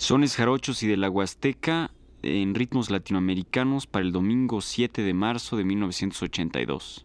Sones jarochos y de la Huasteca en ritmos latinoamericanos para el domingo 7 de marzo de 1982.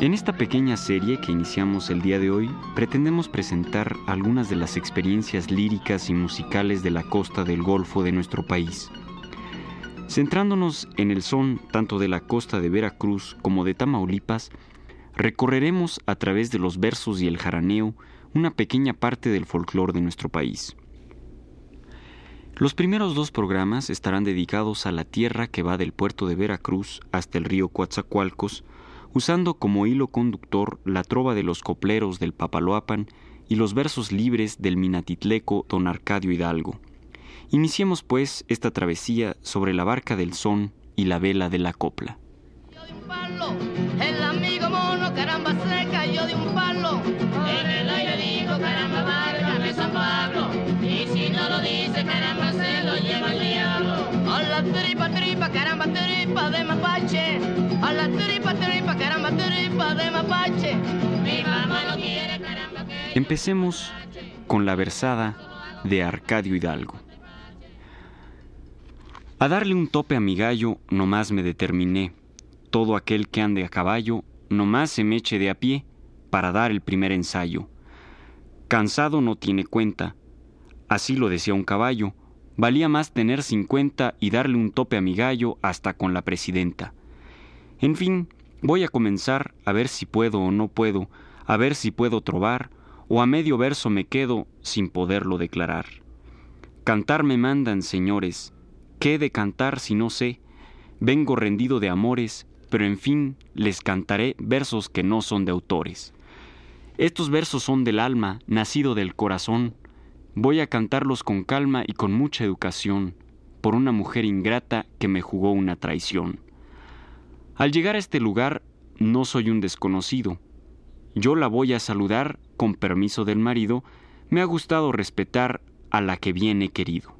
En esta pequeña serie que iniciamos el día de hoy, pretendemos presentar algunas de las experiencias líricas y musicales de la costa del Golfo de nuestro país. Centrándonos en el son tanto de la costa de Veracruz como de Tamaulipas, recorreremos a través de los versos y el jaraneo una pequeña parte del folclore de nuestro país. Los primeros dos programas estarán dedicados a la tierra que va del puerto de Veracruz hasta el río Coatzacoalcos, usando como hilo conductor la trova de los copleros del Papaloapan y los versos libres del minatitleco don Arcadio Hidalgo. Iniciemos pues esta travesía sobre la barca del son y la vela de la copla. El amigo mono, caramba seca, yo de un palo. En el aire dijo, caramba, válgame San Pablo. Y si no lo dice, caramba, se lo lleva el diablo. A la tripa, tripa, caramba, tripa de mapache. Empecemos con la versada de Arcadio Hidalgo. A darle un tope a mi gallo, nomás me determiné todo aquel que ande a caballo, nomás se me eche de a pie para dar el primer ensayo. Cansado no tiene cuenta. Así lo decía un caballo. Valía más tener cincuenta y darle un tope a mi gallo hasta con la presidenta. En fin, voy a comenzar a ver si puedo o no puedo, a ver si puedo trobar, o a medio verso me quedo sin poderlo declarar. Cantar me mandan, señores. ¿Qué de cantar si no sé? Vengo rendido de amores, pero en fin les cantaré versos que no son de autores. Estos versos son del alma, nacido del corazón. Voy a cantarlos con calma y con mucha educación, por una mujer ingrata que me jugó una traición. Al llegar a este lugar, no soy un desconocido. Yo la voy a saludar, con permiso del marido, me ha gustado respetar a la que bien he querido.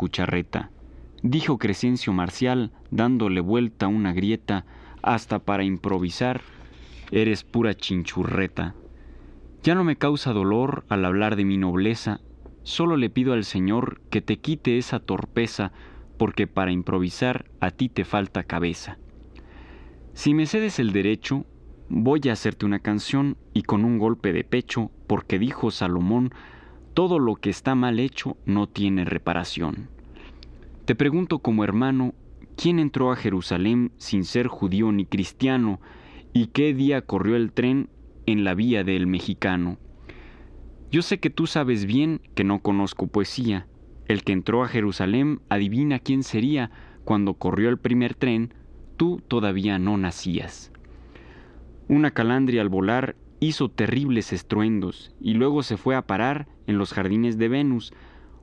Cucharreta. Dijo Crescencio Marcial, dándole vuelta una grieta, hasta para improvisar, eres pura chinchurreta. Ya no me causa dolor al hablar de mi nobleza, solo le pido al Señor que te quite esa torpeza, porque para improvisar a ti te falta cabeza. Si me cedes el derecho, voy a hacerte una canción y con un golpe de pecho, porque dijo Salomón, todo lo que está mal hecho no tiene reparación. Te pregunto como hermano, ¿quién entró a Jerusalén sin ser judío ni cristiano? ¿Y qué día corrió el tren en la vía del mexicano? Yo sé que tú sabes bien que no conozco poesía. El que entró a Jerusalén adivina quién sería cuando corrió el primer tren, tú todavía no nacías. Una calandria al volar hizo terribles estruendos y luego se fue a parar en los jardines de Venus.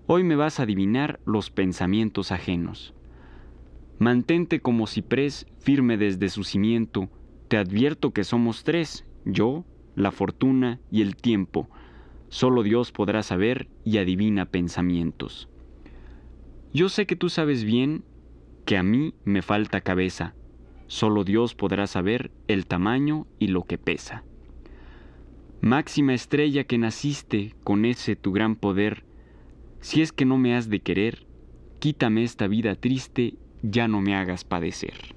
Hoy me vas a adivinar los pensamientos ajenos. Mantente como ciprés firme desde su cimiento. Te advierto que somos tres, yo, la fortuna y el tiempo. Solo Dios podrá saber y adivina pensamientos. Yo sé que tú sabes bien que a mí me falta cabeza. Solo Dios podrá saber el tamaño y lo que pesa. Máxima estrella que naciste con ese tu gran poder, si es que no me has de querer, quítame esta vida triste, ya no me hagas padecer.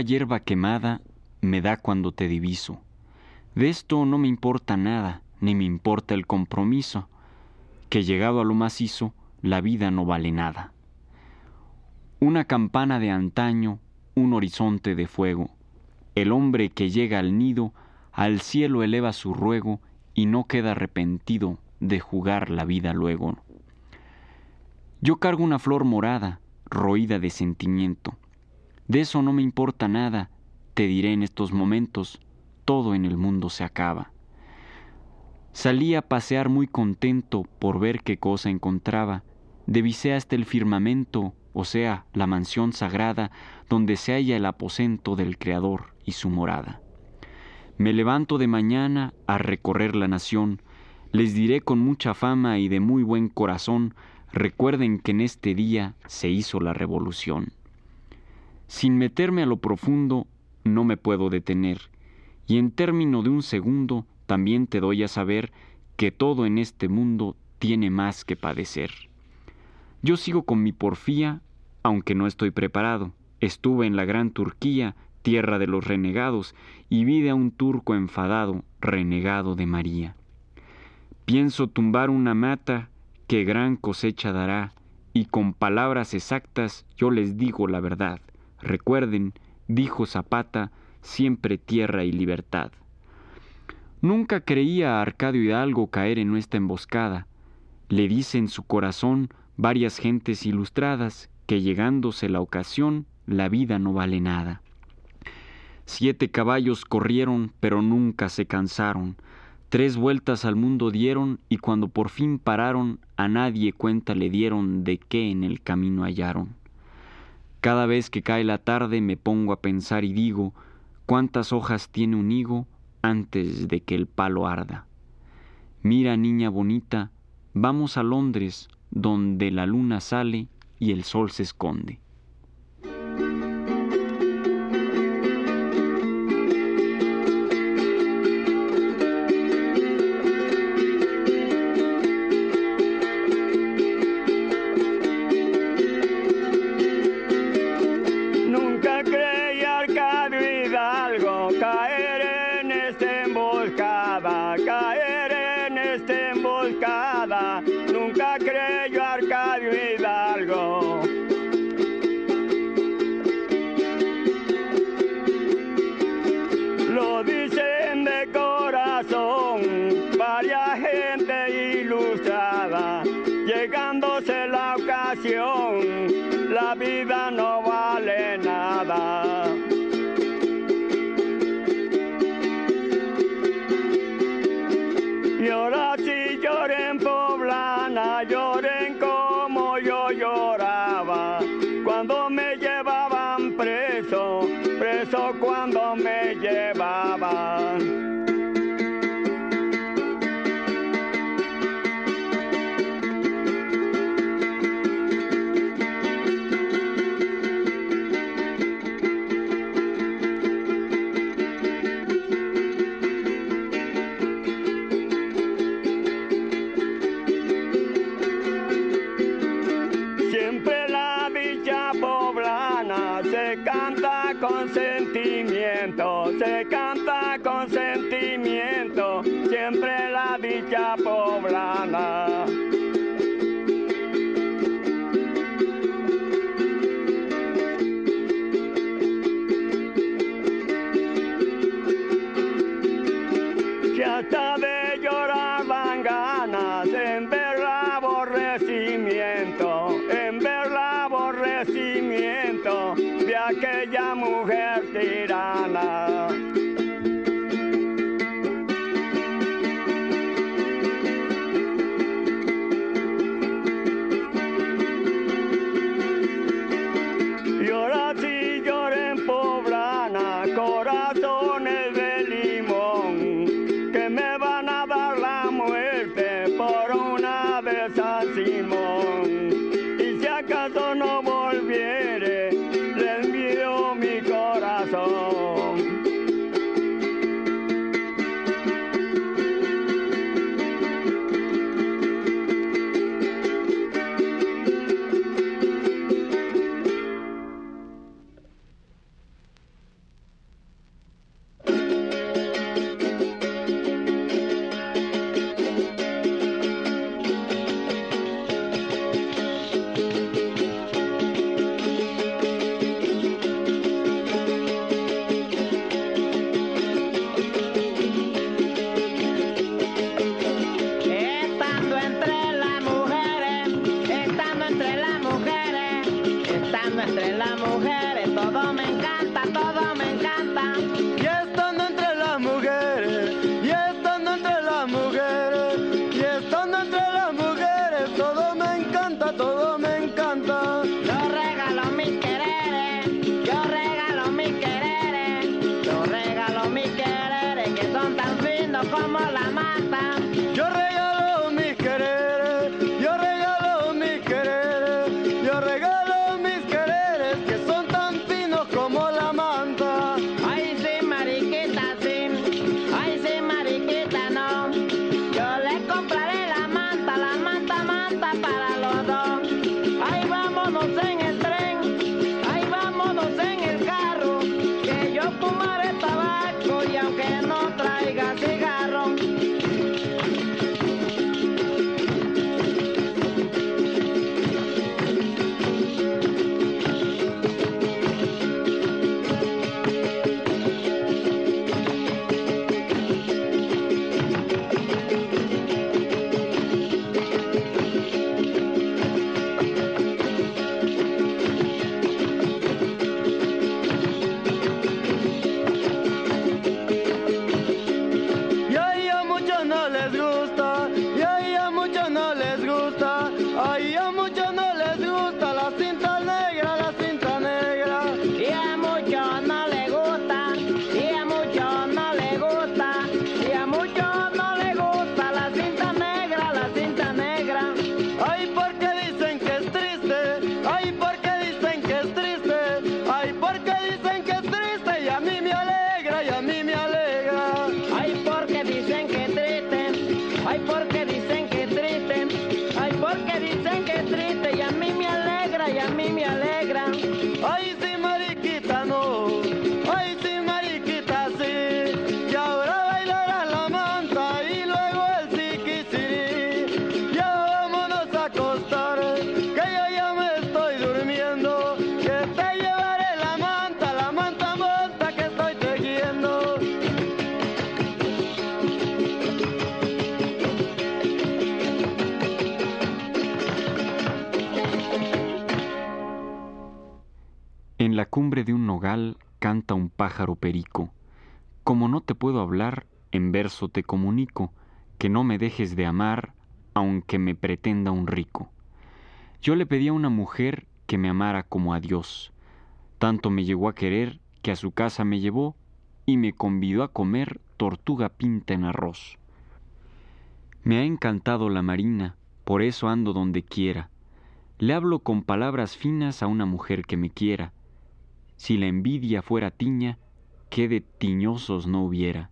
Hierba quemada me da cuando te diviso. De esto no me importa nada, ni me importa el compromiso, que llegado a lo macizo, la vida no vale nada. Una campana de antaño, un horizonte de fuego, el hombre que llega al nido, al cielo eleva su ruego y no queda arrepentido de jugar la vida luego. Yo cargo una flor morada, roída de sentimiento. De eso no me importa nada, te diré en estos momentos, todo en el mundo se acaba. Salí a pasear muy contento por ver qué cosa encontraba, devisé hasta el firmamento, o sea, la mansión sagrada, donde se halla el aposento del Creador y su morada. Me levanto de mañana a recorrer la nación, les diré con mucha fama y de muy buen corazón, recuerden que en este día se hizo la revolución. Sin meterme a lo profundo, no me puedo detener, y en término de un segundo también te doy a saber que todo en este mundo tiene más que padecer. Yo sigo con mi porfía, aunque no estoy preparado. Estuve en la gran Turquía tierra de los renegados, y vi a un turco enfadado, renegado de María. Pienso tumbar una mata que gran cosecha dará, y con palabras exactas yo les digo la verdad. Recuerden, dijo Zapata, siempre tierra y libertad. Nunca creía a Arcadio Hidalgo caer en nuestra emboscada. Le dice en su corazón varias gentes ilustradas que llegándose la ocasión, la vida no vale nada. Siete caballos corrieron, pero nunca se cansaron. Tres vueltas al mundo dieron y cuando por fin pararon, a nadie cuenta le dieron de qué en el camino hallaron. Cada vez que cae la tarde me pongo a pensar y digo, ¿cuántas hojas tiene un higo antes de que el palo arda? Mira, niña bonita, vamos a Londres, donde la luna sale y el sol se esconde. canta con la cumbre de un nogal canta un pájaro perico. Como no te puedo hablar, en verso te comunico, que no me dejes de amar, aunque me pretenda un rico. Yo le pedí a una mujer que me amara como a Dios. Tanto me llegó a querer que a su casa me llevó y me convidó a comer tortuga pinta en arroz. Me ha encantado la marina, por eso ando donde quiera. Le hablo con palabras finas a una mujer que me quiera. Si la envidia fuera tiña, qué de tiñosos no hubiera.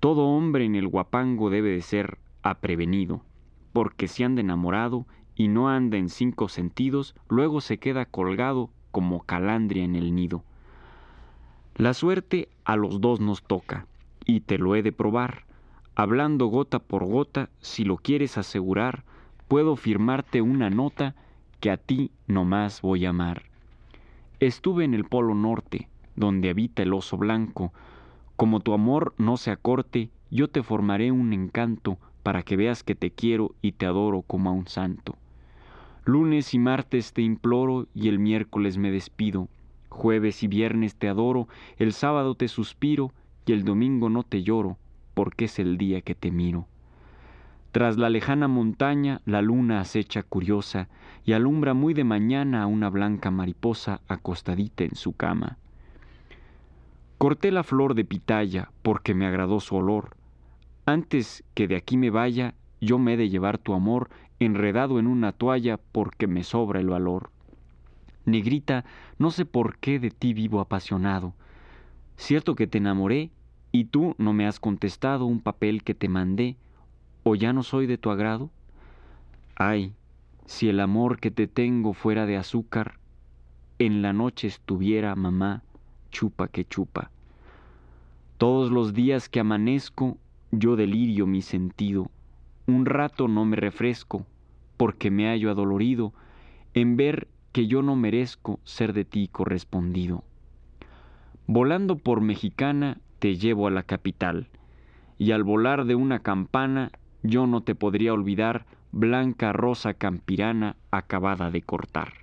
Todo hombre en el guapango debe de ser aprevenido, porque si anda enamorado y no anda en cinco sentidos, luego se queda colgado como calandria en el nido. La suerte a los dos nos toca, y te lo he de probar. Hablando gota por gota, si lo quieres asegurar, puedo firmarte una nota que a ti no más voy a amar. Estuve en el Polo Norte, donde habita el oso blanco, como tu amor no se acorte, yo te formaré un encanto para que veas que te quiero y te adoro como a un santo. Lunes y martes te imploro y el miércoles me despido. Jueves y viernes te adoro, el sábado te suspiro y el domingo no te lloro, porque es el día que te miro. Tras la lejana montaña la luna acecha curiosa y alumbra muy de mañana a una blanca mariposa acostadita en su cama. Corté la flor de pitaya porque me agradó su olor. Antes que de aquí me vaya, yo me he de llevar tu amor enredado en una toalla porque me sobra el valor. Negrita, no sé por qué de ti vivo apasionado. Cierto que te enamoré y tú no me has contestado un papel que te mandé, o ya no soy de tu agrado. Ay, si el amor que te tengo fuera de azúcar, en la noche estuviera mamá chupa que chupa. Todos los días que amanezco, yo delirio mi sentido. Un rato no me refresco, porque me hallo adolorido en ver que yo no merezco ser de ti correspondido. Volando por Mexicana te llevo a la capital, y al volar de una campana yo no te podría olvidar, blanca rosa campirana acabada de cortar.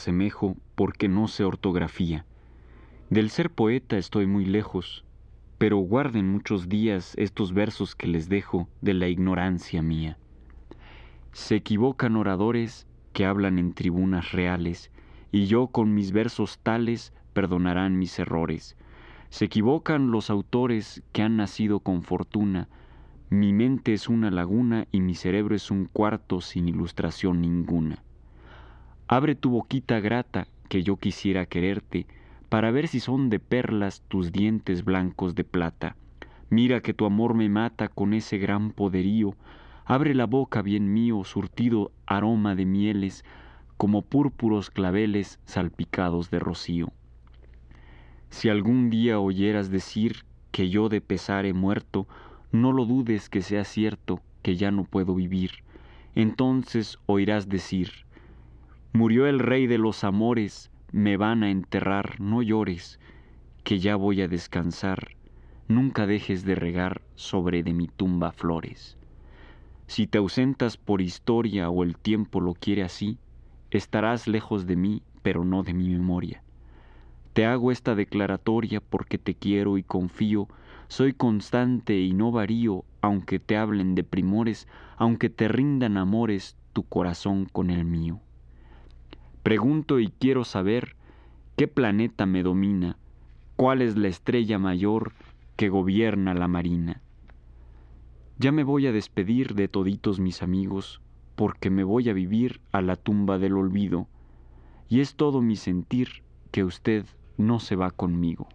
Asemejo porque no sé ortografía. Del ser poeta estoy muy lejos, pero guarden muchos días estos versos que les dejo de la ignorancia mía. Se equivocan oradores que hablan en tribunas reales, y yo con mis versos tales perdonarán mis errores. Se equivocan los autores que han nacido con fortuna, mi mente es una laguna y mi cerebro es un cuarto sin ilustración ninguna. Abre tu boquita grata, que yo quisiera quererte, para ver si son de perlas tus dientes blancos de plata. Mira que tu amor me mata con ese gran poderío. Abre la boca, bien mío, surtido aroma de mieles, como púrpuros claveles salpicados de rocío. Si algún día oyeras decir que yo de pesar he muerto, no lo dudes que sea cierto que ya no puedo vivir. Entonces oirás decir, Murió el rey de los amores, me van a enterrar, no llores, que ya voy a descansar, nunca dejes de regar sobre de mi tumba flores. Si te ausentas por historia o el tiempo lo quiere así, estarás lejos de mí, pero no de mi memoria. Te hago esta declaratoria porque te quiero y confío, soy constante y no varío, aunque te hablen de primores, aunque te rindan amores tu corazón con el mío. Pregunto y quiero saber qué planeta me domina, cuál es la estrella mayor que gobierna la marina. Ya me voy a despedir de toditos mis amigos, porque me voy a vivir a la tumba del olvido, y es todo mi sentir que usted no se va conmigo.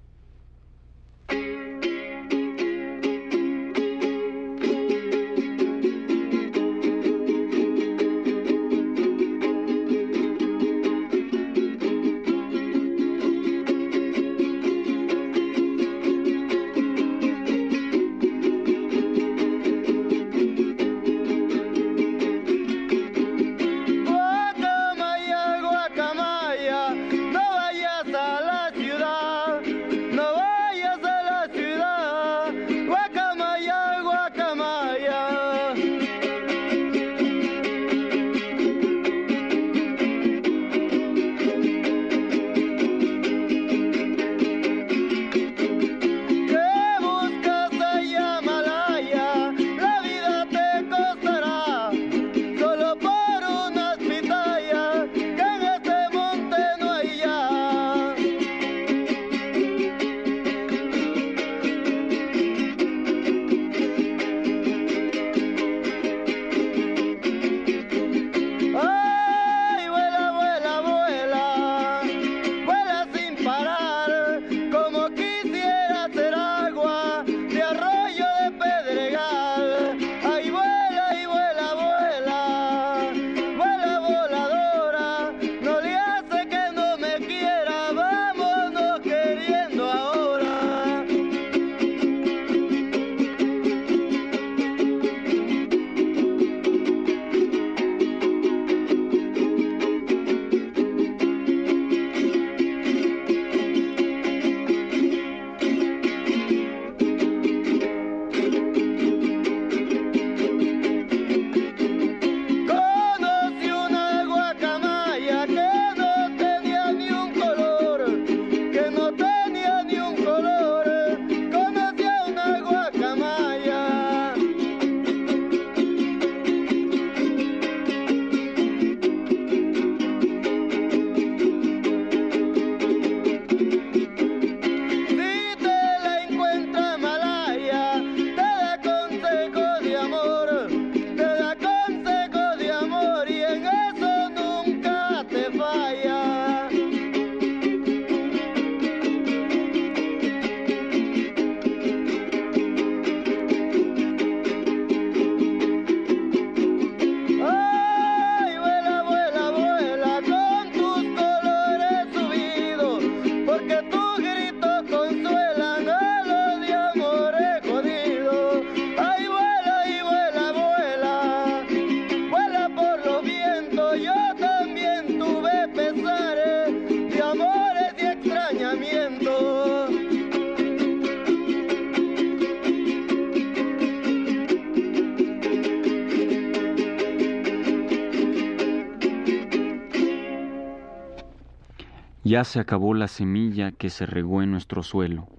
Ya se acabó la semilla que se regó en nuestro suelo.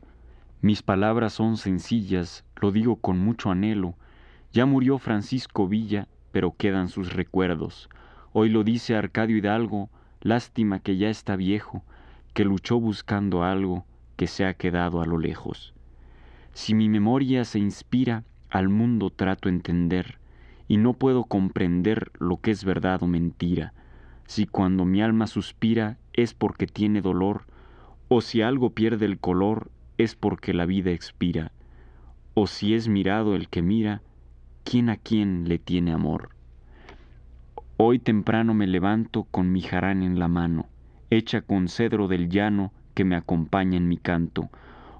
Mis palabras son sencillas, lo digo con mucho anhelo. Ya murió Francisco Villa, pero quedan sus recuerdos. Hoy lo dice Arcadio Hidalgo, lástima que ya está viejo, que luchó buscando algo que se ha quedado a lo lejos. Si mi memoria se inspira, al mundo trato entender, y no puedo comprender lo que es verdad o mentira. Si cuando mi alma suspira es porque tiene dolor, o si algo pierde el color es porque la vida expira, o si es mirado el que mira, ¿quién a quién le tiene amor? Hoy temprano me levanto con mi jarán en la mano, hecha con cedro del llano que me acompaña en mi canto.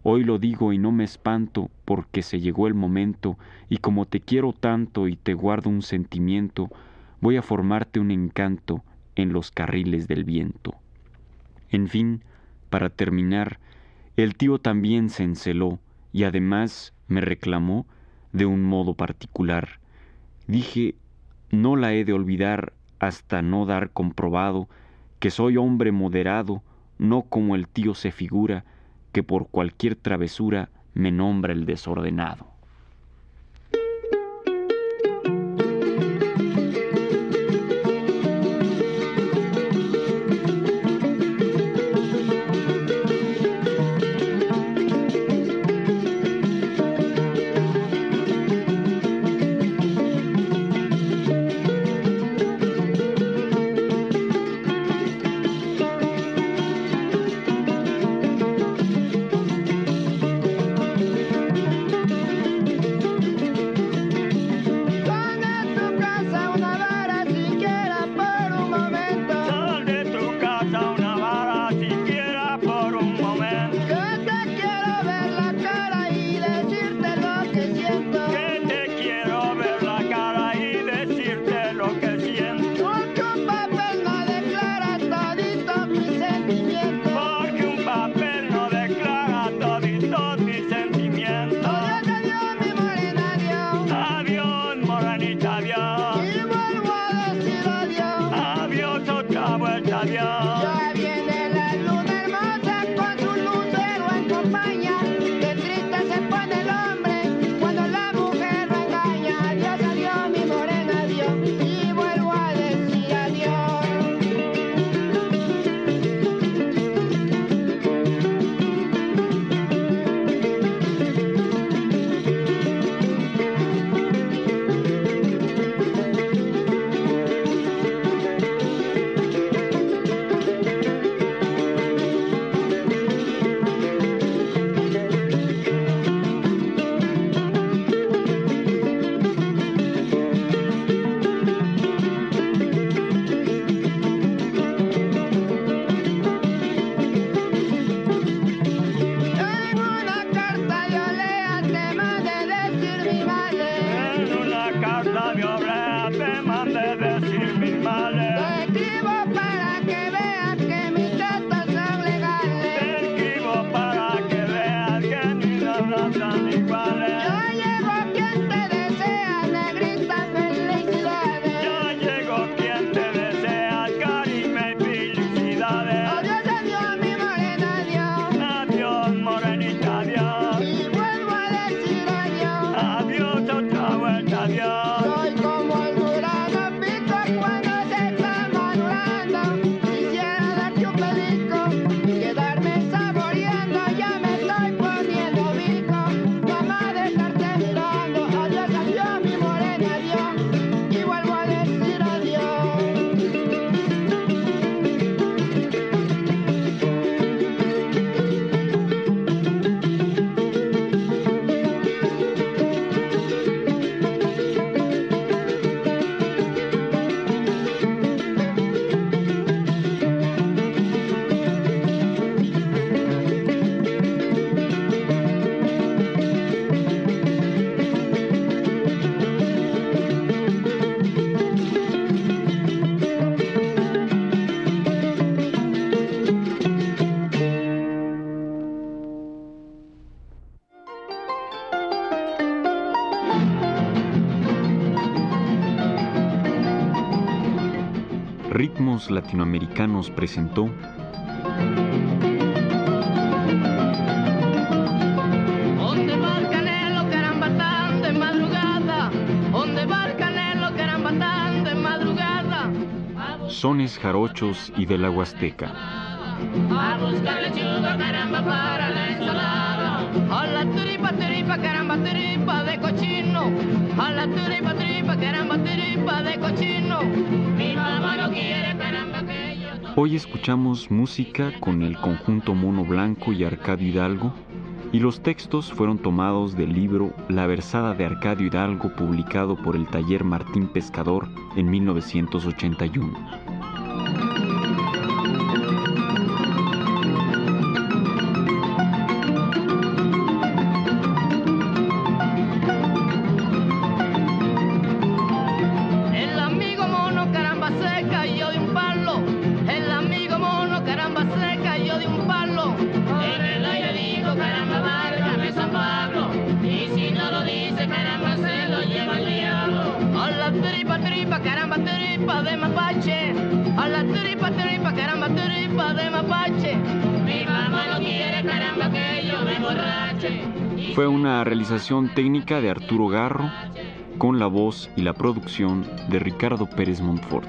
Hoy lo digo y no me espanto porque se llegó el momento y como te quiero tanto y te guardo un sentimiento, voy a formarte un encanto en los carriles del viento. En fin, para terminar, el tío también se enceló y además me reclamó de un modo particular. Dije, no la he de olvidar hasta no dar comprobado que soy hombre moderado, no como el tío se figura, que por cualquier travesura me nombra el desordenado. be alright. Latinoamericanos presentó Sones jarochos y de la Huasteca. A buscar lechuga, caramba, para la ensalada. A la tripa, tripa, caramba, tripa de cochino. A la tripa, tripa, caramba, tripa de cochino. Hoy escuchamos música con el conjunto Mono Blanco y Arcadio Hidalgo y los textos fueron tomados del libro La versada de Arcadio Hidalgo publicado por el taller Martín Pescador en 1981. caramba, turipa de mapache. A la turipa, turipa, caramba, turipa de mapache. Mi mamá no quiere, caramba, que yo me borrache. Fue una realización técnica de Arturo Garro con la voz y la producción de Ricardo Pérez Montfort.